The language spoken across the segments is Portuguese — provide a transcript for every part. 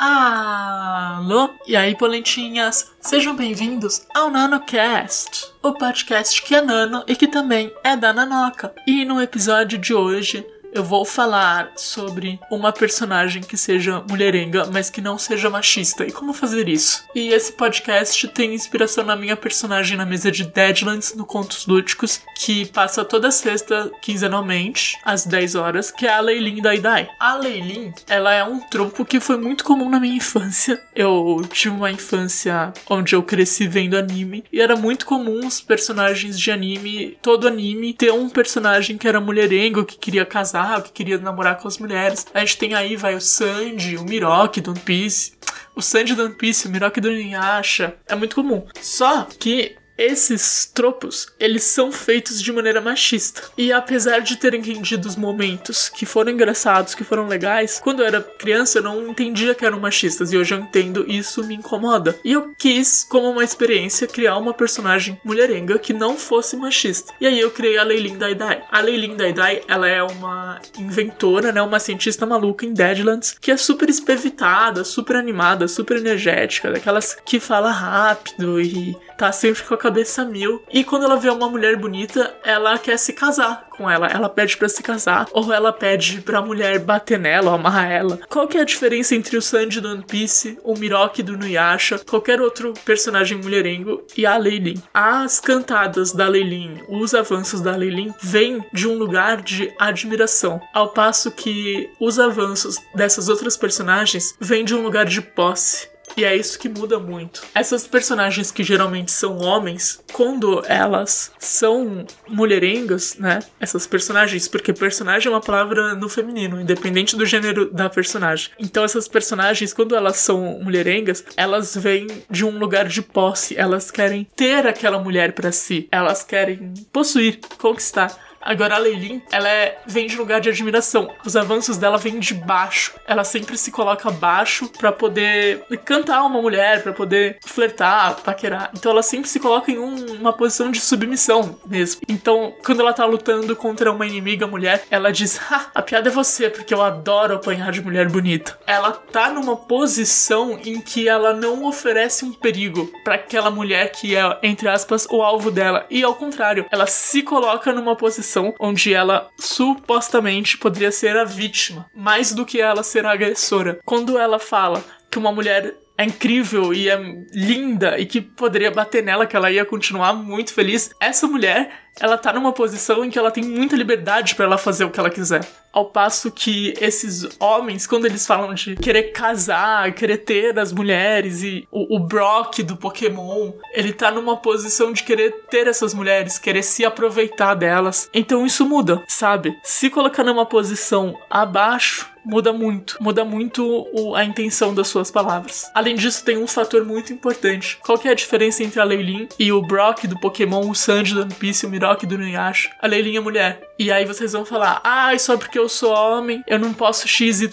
Alô? E aí, polentinhas? Sejam bem-vindos ao NanoCast, o podcast que é nano e que também é da Nanoca. E no episódio de hoje eu vou falar sobre uma personagem que seja mulherenga, mas que não seja machista e como fazer isso. E esse podcast tem inspiração na minha personagem na mesa de Deadlands no Contos Lúdicos, que passa toda sexta, quinzenalmente, às 10 horas, que é a Leilin Daidai. A Leilin, ela é um tropo que foi muito comum na minha infância. Eu tive uma infância onde eu cresci vendo anime e era muito comum os personagens de anime, todo anime, ter um personagem que era mulherengo, que queria casar que queria namorar com as mulheres. A gente tem aí, vai, o Sanji, o Miroki do One Piece. O Sanji do One Piece, o Miroki do Inuyasha. É muito comum. Só que esses tropos, eles são feitos de maneira machista. E apesar de ter entendido os momentos que foram engraçados, que foram legais, quando eu era criança eu não entendia que eram machistas e hoje eu entendo e isso me incomoda. E eu quis, como uma experiência, criar uma personagem mulherenga que não fosse machista. E aí eu criei a Leilin Daidai. A Leilin Daidai, ela é uma inventora, né, uma cientista maluca em Deadlands, que é super espevitada, super animada, super energética, daquelas que fala rápido e tá sempre com a cabeça mil. E quando ela vê uma mulher bonita, ela quer se casar com ela. Ela pede para se casar, ou ela pede pra mulher bater nela, amarrar ela. Qual que é a diferença entre o Sanji do One Piece, o Miroki do Nuyasha, qualquer outro personagem mulherengo e a Leilin? As cantadas da Leilin, os avanços da Leilin, vêm de um lugar de admiração, ao passo que os avanços dessas outras personagens vêm de um lugar de posse. E é isso que muda muito. Essas personagens que geralmente são homens, quando elas são mulherengas, né? Essas personagens, porque personagem é uma palavra no feminino, independente do gênero da personagem. Então essas personagens, quando elas são mulherengas, elas vêm de um lugar de posse, elas querem ter aquela mulher para si, elas querem possuir, conquistar. Agora a Leilin, ela é, vem de lugar de admiração. Os avanços dela vêm de baixo. Ela sempre se coloca baixo para poder cantar uma mulher, para poder flertar, paquerar. Então ela sempre se coloca em um, uma posição de submissão mesmo. Então, quando ela tá lutando contra uma inimiga mulher, ela diz: "Ha, a piada é você, porque eu adoro apanhar de mulher bonita". Ela tá numa posição em que ela não oferece um perigo para aquela mulher que é, entre aspas, o alvo dela. E ao contrário, ela se coloca numa posição posição onde ela supostamente poderia ser a vítima, mais do que ela ser a agressora. Quando ela fala que uma mulher é incrível e é linda e que poderia bater nela, que ela ia continuar muito feliz. Essa mulher, ela tá numa posição em que ela tem muita liberdade para ela fazer o que ela quiser. Ao passo que esses homens, quando eles falam de querer casar, querer ter as mulheres e o, o Brock do Pokémon, ele tá numa posição de querer ter essas mulheres, querer se aproveitar delas. Então isso muda, sabe? Se colocar numa posição abaixo muda muito. Muda muito o, a intenção das suas palavras. Além disso, tem um fator muito importante. Qual que é a diferença entre a Leilin e o Brock do Pokémon, o Sanji do One Piece, o Miroki do Nuyasha? A Leilin é mulher. E aí vocês vão falar, ah, só porque eu sou homem, eu não posso XYZ.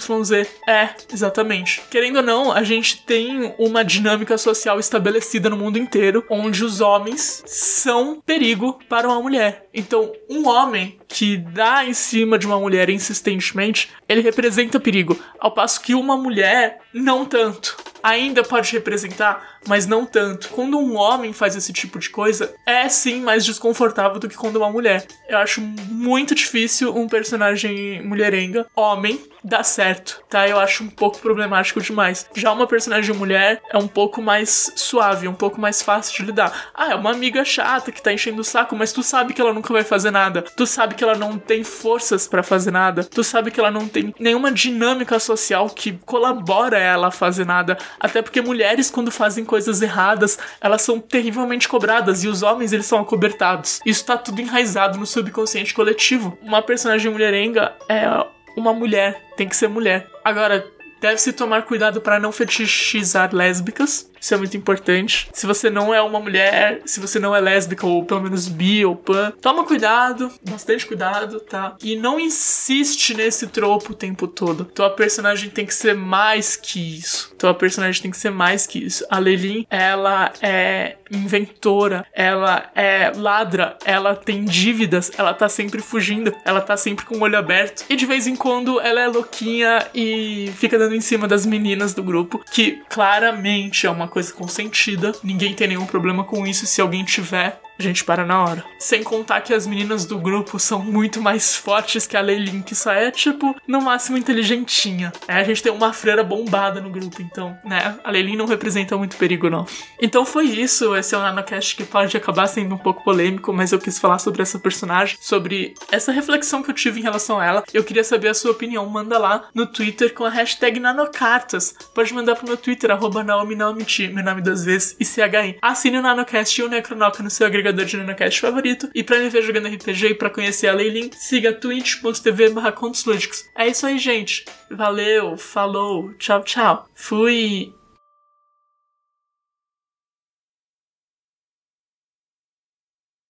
É, exatamente. Querendo ou não, a gente tem uma dinâmica social estabelecida no mundo inteiro, onde os homens são perigo para uma mulher. Então, um homem que dá em cima de uma mulher insistentemente, ele representa perigo, ao passo que uma mulher não tanto. Ainda pode representar, mas não tanto. Quando um homem faz esse tipo de coisa, é sim mais desconfortável do que quando uma mulher. Eu acho muito difícil um personagem mulherenga, homem, dar certo, tá? Eu acho um pouco problemático demais. Já uma personagem mulher é um pouco mais suave, um pouco mais fácil de lidar. Ah, é uma amiga chata que tá enchendo o saco, mas tu sabe que ela nunca vai fazer nada. Tu sabe que ela não tem forças para fazer nada. Tu sabe que ela não tem nenhuma dinâmica social que colabora ela a fazer nada. Até porque mulheres, quando fazem coisas erradas, elas são terrivelmente cobradas e os homens, eles são acobertados. Isso tá tudo enraizado no subconsciente coletivo. Uma personagem mulherenga é uma mulher, tem que ser mulher. Agora, deve-se tomar cuidado para não fetichizar lésbicas. Isso é muito importante. Se você não é uma mulher, se você não é lésbica ou pelo menos bi ou pan, toma cuidado, bastante cuidado, tá? E não insiste nesse tropo o tempo todo. Tua personagem tem que ser mais que isso. Tua personagem tem que ser mais que isso. A Lelin, ela é inventora, ela é ladra, ela tem dívidas, ela tá sempre fugindo, ela tá sempre com o olho aberto. E de vez em quando ela é louquinha e fica dando em cima das meninas do grupo, que claramente é uma coisa consentida. Ninguém tem nenhum problema com isso. Se alguém tiver, a gente para na hora. Sem contar que as meninas do grupo são muito mais fortes que a Leilin, que só é, tipo, no máximo inteligentinha. É, a gente tem uma freira bombada no grupo, então, né? A Leilin não representa muito perigo, não. Então foi isso. Esse é um nanocast que pode acabar sendo um pouco polêmico, mas eu quis falar sobre essa personagem, sobre essa reflexão que eu tive em relação a ela. Eu queria saber a sua opinião. Manda lá no Twitter com a hashtag nanocartas. Pode mandar pro meu Twitter, arroba Naomi Naomiti, meu nome duas vezes, e CHI. Assine o Nanocast e o Necronoca no seu agregador agregador de NanoCast favorito. E pra me ver jogando RPG e pra conhecer a Leilin, siga twitch.tv barra É isso aí, gente. Valeu, falou, tchau, tchau. Fui.